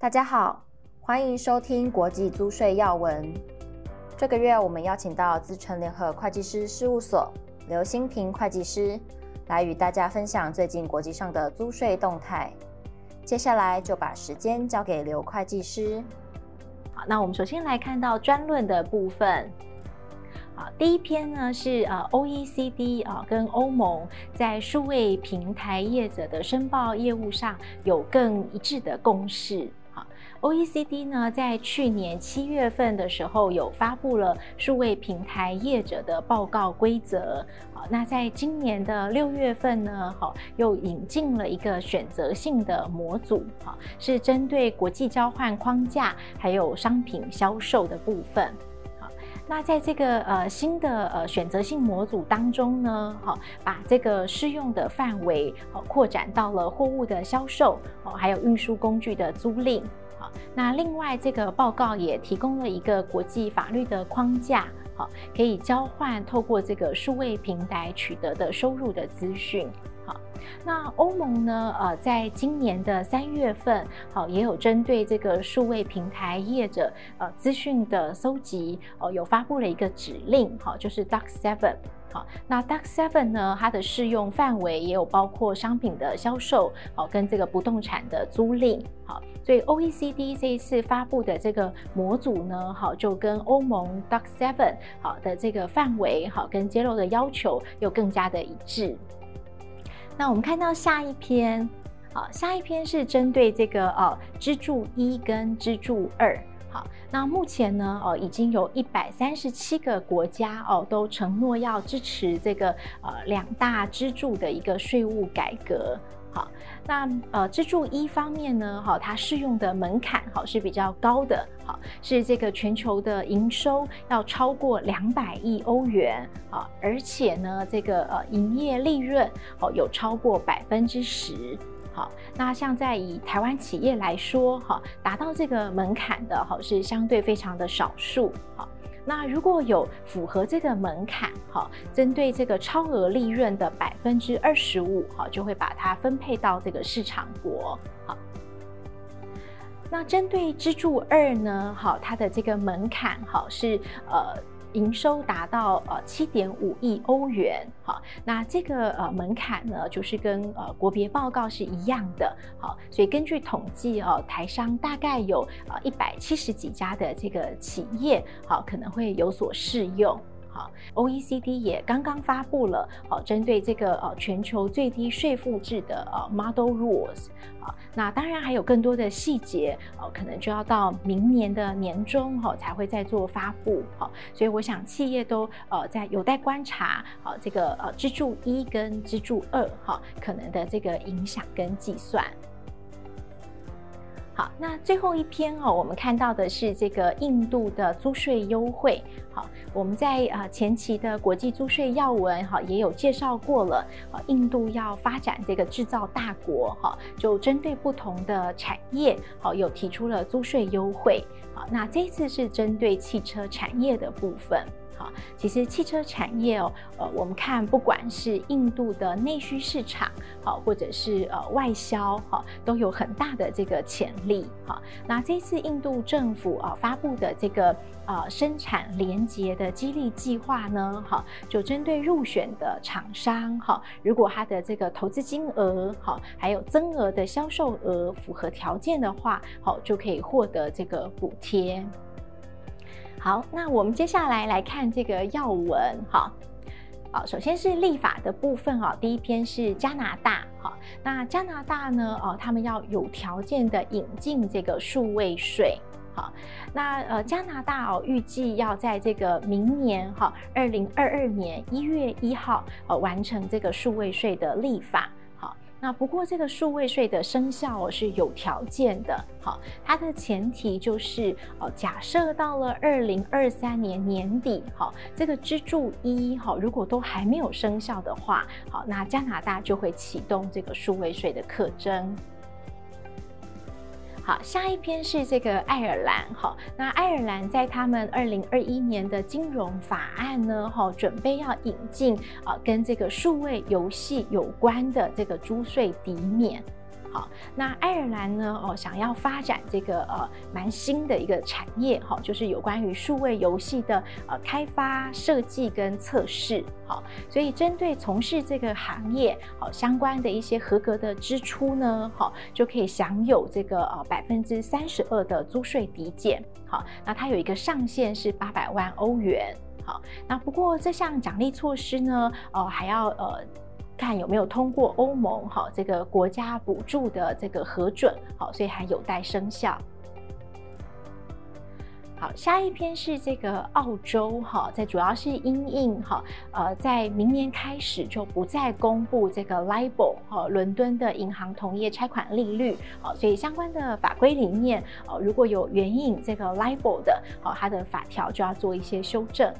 大家好，欢迎收听国际租税要闻。这个月我们邀请到资诚联合会计师事务所刘欣平会计师来与大家分享最近国际上的租税动态。接下来就把时间交给刘会计师。好，那我们首先来看到专论的部分。好，第一篇呢是呃 OECD 啊跟欧盟在数位平台业者的申报业务上有更一致的共识。OECD 呢，在去年七月份的时候，有发布了数位平台业者的报告规则。好，那在今年的六月份呢，好，又引进了一个选择性的模组，好，是针对国际交换框架还有商品销售的部分。好，那在这个呃新的呃选择性模组当中呢，好，把这个适用的范围好扩展到了货物的销售，哦，还有运输工具的租赁。那另外，这个报告也提供了一个国际法律的框架，好，可以交换透过这个数位平台取得的收入的资讯。那欧盟呢，呃，在今年的三月份，好，也有针对这个数位平台业者呃资讯的搜集，哦，有发布了一个指令，好，就是 DAC Seven。好，那 DAC Seven 呢，它的适用范围也有包括商品的销售，好，跟这个不动产的租赁，好，所以 OECD 这一次发布的这个模组呢，好，就跟欧盟 DAC Seven 好的这个范围，好，跟揭露的要求又更加的一致。那我们看到下一篇，好，下一篇是针对这个呃支柱一跟支柱二。好，那目前呢，哦，已经有一百三十七个国家哦，都承诺要支持这个呃两大支柱的一个税务改革。那呃支柱一方面呢，好，它适用的门槛哈是比较高的，哈，是这个全球的营收要超过两百亿欧元啊，而且呢，这个呃营业利润哦有超过百分之十。好，那像在以台湾企业来说，哈，达到这个门槛的，哈，是相对非常的少数。好，那如果有符合这个门槛，哈，针对这个超额利润的百分之二十五，哈，就会把它分配到这个市场国。好，那针对支柱二呢，好，它的这个门槛，哈，是呃。营收达到呃七点五亿欧元，好，那这个呃门槛呢，就是跟呃国别报告是一样的，好，所以根据统计哦，台商大概有呃一百七十几家的这个企业，好，可能会有所适用。好，OECD 也刚刚发布了，好，针对这个呃全球最低税负制的呃 Model Rules，啊，那当然还有更多的细节，哦，可能就要到明年的年中哈才会再做发布，好，所以我想企业都呃在有待观察，好，这个呃支柱一跟支柱二哈可能的这个影响跟计算。好，那最后一篇哦，我们看到的是这个印度的租税优惠。好，我们在呃前期的国际租税要闻哈也有介绍过了。啊，印度要发展这个制造大国哈，就针对不同的产业好有提出了租税优惠。好，那这次是针对汽车产业的部分。其实汽车产业哦，呃，我们看不管是印度的内需市场，好，或者是呃外销，哈，都有很大的这个潜力。哈，那这次印度政府啊发布的这个呃生产连结的激励计划呢，哈，就针对入选的厂商，哈，如果它的这个投资金额，哈，还有增额的销售额符合条件的话，好，就可以获得这个补贴。好，那我们接下来来看这个要闻，哈，好，首先是立法的部分，哈，第一篇是加拿大，哈，那加拿大呢，哦，他们要有条件的引进这个数位税，好，那呃，加拿大哦，预计要在这个明年，哈，二零二二年一月一号，呃，完成这个数位税的立法。那不过这个数位税的生效是有条件的，好，它的前提就是哦，假设到了二零二三年年底，好，这个支柱一好，如果都还没有生效的话，好，那加拿大就会启动这个数位税的课征。好，下一篇是这个爱尔兰，哈，那爱尔兰在他们二零二一年的金融法案呢，哈，准备要引进啊，跟这个数位游戏有关的这个租税抵免。好，那爱尔兰呢？哦，想要发展这个呃蛮新的一个产业，哈，就是有关于数位游戏的呃开发、设计跟测试，好，所以针对从事这个行业好相关的一些合格的支出呢，好，就可以享有这个呃百分之三十二的租税抵减，好，那它有一个上限是八百万欧元，好，那不过这项奖励措施呢，呃，还要呃。看有没有通过欧盟哈这个国家补助的这个核准，好，所以还有待生效。好，下一篇是这个澳洲哈，在主要是因应哈，呃，在明年开始就不再公布这个 LIBOR 哈，伦敦的银行同业拆款利率，好，所以相关的法规里面，呃，如果有援引这个 LIBOR 的，好，它的法条就要做一些修正。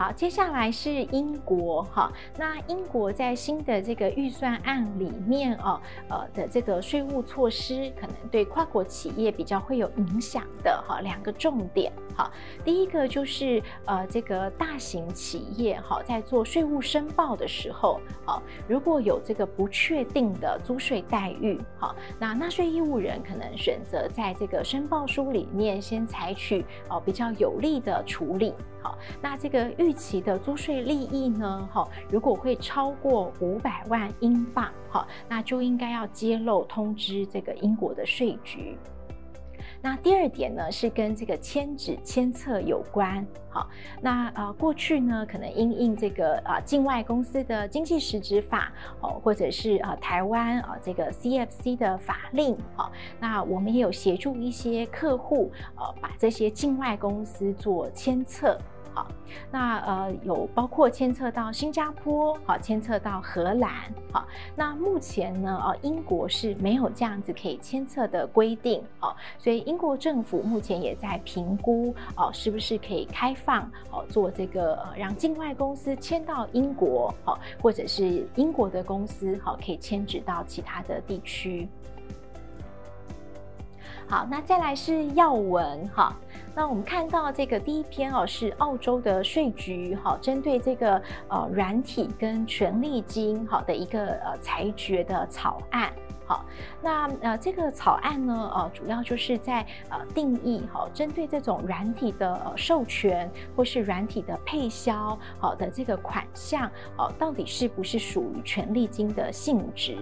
好，接下来是英国哈，那英国在新的这个预算案里面哦，呃的这个税务措施，可能对跨国企业比较会有影响的哈，两个重点。哈，第一个就是呃这个大型企业哈，在做税务申报的时候，啊，如果有这个不确定的租税待遇，哈，那纳税义务人可能选择在这个申报书里面先采取哦比较有利的处理。好，那这个预期的租税利益呢？好，如果会超过五百万英镑，好，那就应该要揭露通知这个英国的税局。那第二点呢，是跟这个签纸签册有关。好，那呃过去呢，可能因应这个啊境外公司的经济实质法哦，或者是啊台湾啊这个 CFC 的法令，好，那我们也有协助一些客户呃把这些境外公司做签册。好，那呃有包括牵涉到新加坡，好，牵涉到荷兰，好，那目前呢，呃，英国是没有这样子可以签册的规定，哦，所以英国政府目前也在评估，哦，是不是可以开放，哦，做这个呃让境外公司迁到英国，好，或者是英国的公司，好，可以迁址到其他的地区。好，那再来是要闻哈。那我们看到这个第一篇哦，是澳洲的税局哈，针对这个呃软体跟权利金好的一个呃裁决的草案。好，那呃这个草案呢，呃主要就是在呃定义哈，针对这种软体的呃授权或是软体的配销好的这个款项哦，到底是不是属于权利金的性质？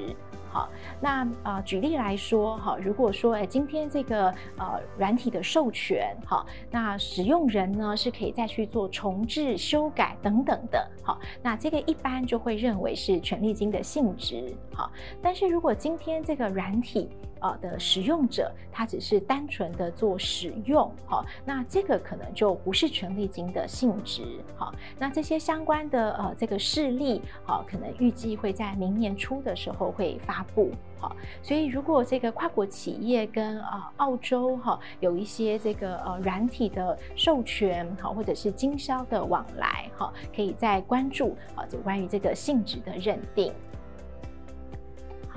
那呃，举例来说，哈，如果说，哎，今天这个呃软体的授权，哈，那使用人呢是可以再去做重置、修改等等的，好，那这个一般就会认为是权利金的性质，好，但是如果今天这个软体，呃的使用者，他只是单纯的做使用，好，那这个可能就不是权利金的性质，好，那这些相关的呃这个事例，好，可能预计会在明年初的时候会发布，好，所以如果这个跨国企业跟呃澳洲哈有一些这个呃软体的授权，好，或者是经销的往来，好，可以再关注啊，就关于这个性质的认定。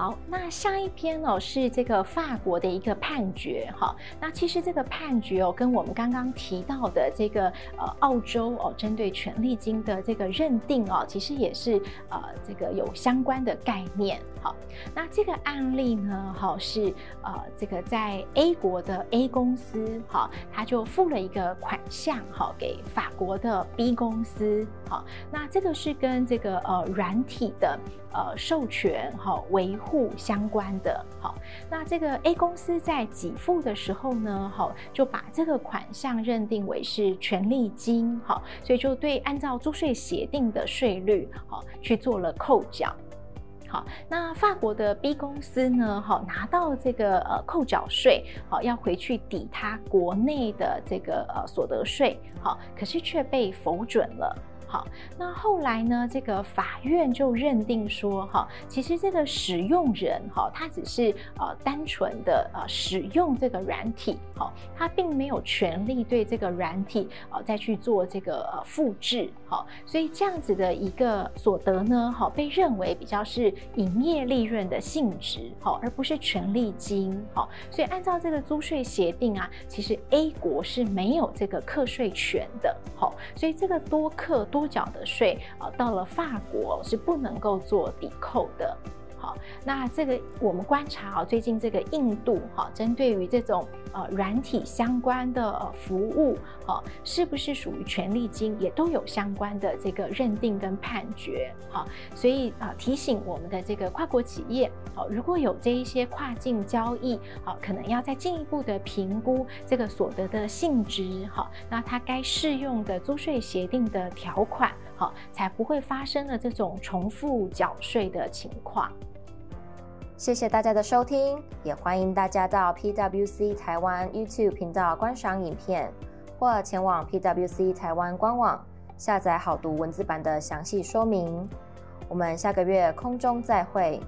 好，那下一篇哦是这个法国的一个判决哈。那其实这个判决哦跟我们刚刚提到的这个呃澳洲哦针对权利金的这个认定哦，其实也是呃这个有相关的概念。好，那这个案例呢，哈是呃这个在 A 国的 A 公司哈，他就付了一个款项哈给法国的 B 公司。好，那这个是跟这个呃软体的呃授权哈维护。互相关的，好，那这个 A 公司在给付的时候呢，好，就把这个款项认定为是权利金，好，所以就对按照租税协定的税率，好，去做了扣缴，好，那法国的 B 公司呢，好，拿到这个呃扣缴税，好，要回去抵他国内的这个呃所得税，好，可是却被否准了。好，那后来呢？这个法院就认定说，哈，其实这个使用人，哈，他只是呃单纯的呃使用这个软体，哈，他并没有权利对这个软体呃再去做这个呃复制，好，所以这样子的一个所得呢，哈，被认为比较是营业利润的性质，好，而不是权利金，好，所以按照这个租税协定啊，其实 A 国是没有这个课税权的，好，所以这个多课。多缴的税啊，到了法国是不能够做抵扣的。那这个我们观察啊，最近这个印度哈，针对于这种呃软体相关的服务，哈，是不是属于权利金，也都有相关的这个认定跟判决，哈，所以啊提醒我们的这个跨国企业，好，如果有这一些跨境交易，好，可能要再进一步的评估这个所得的性质，哈，那它该适用的租税协定的条款，好，才不会发生了这种重复缴税的情况。谢谢大家的收听，也欢迎大家到 PwC 台湾 YouTube 频道观赏影片，或前往 PwC 台湾官网下载好读文字版的详细说明。我们下个月空中再会。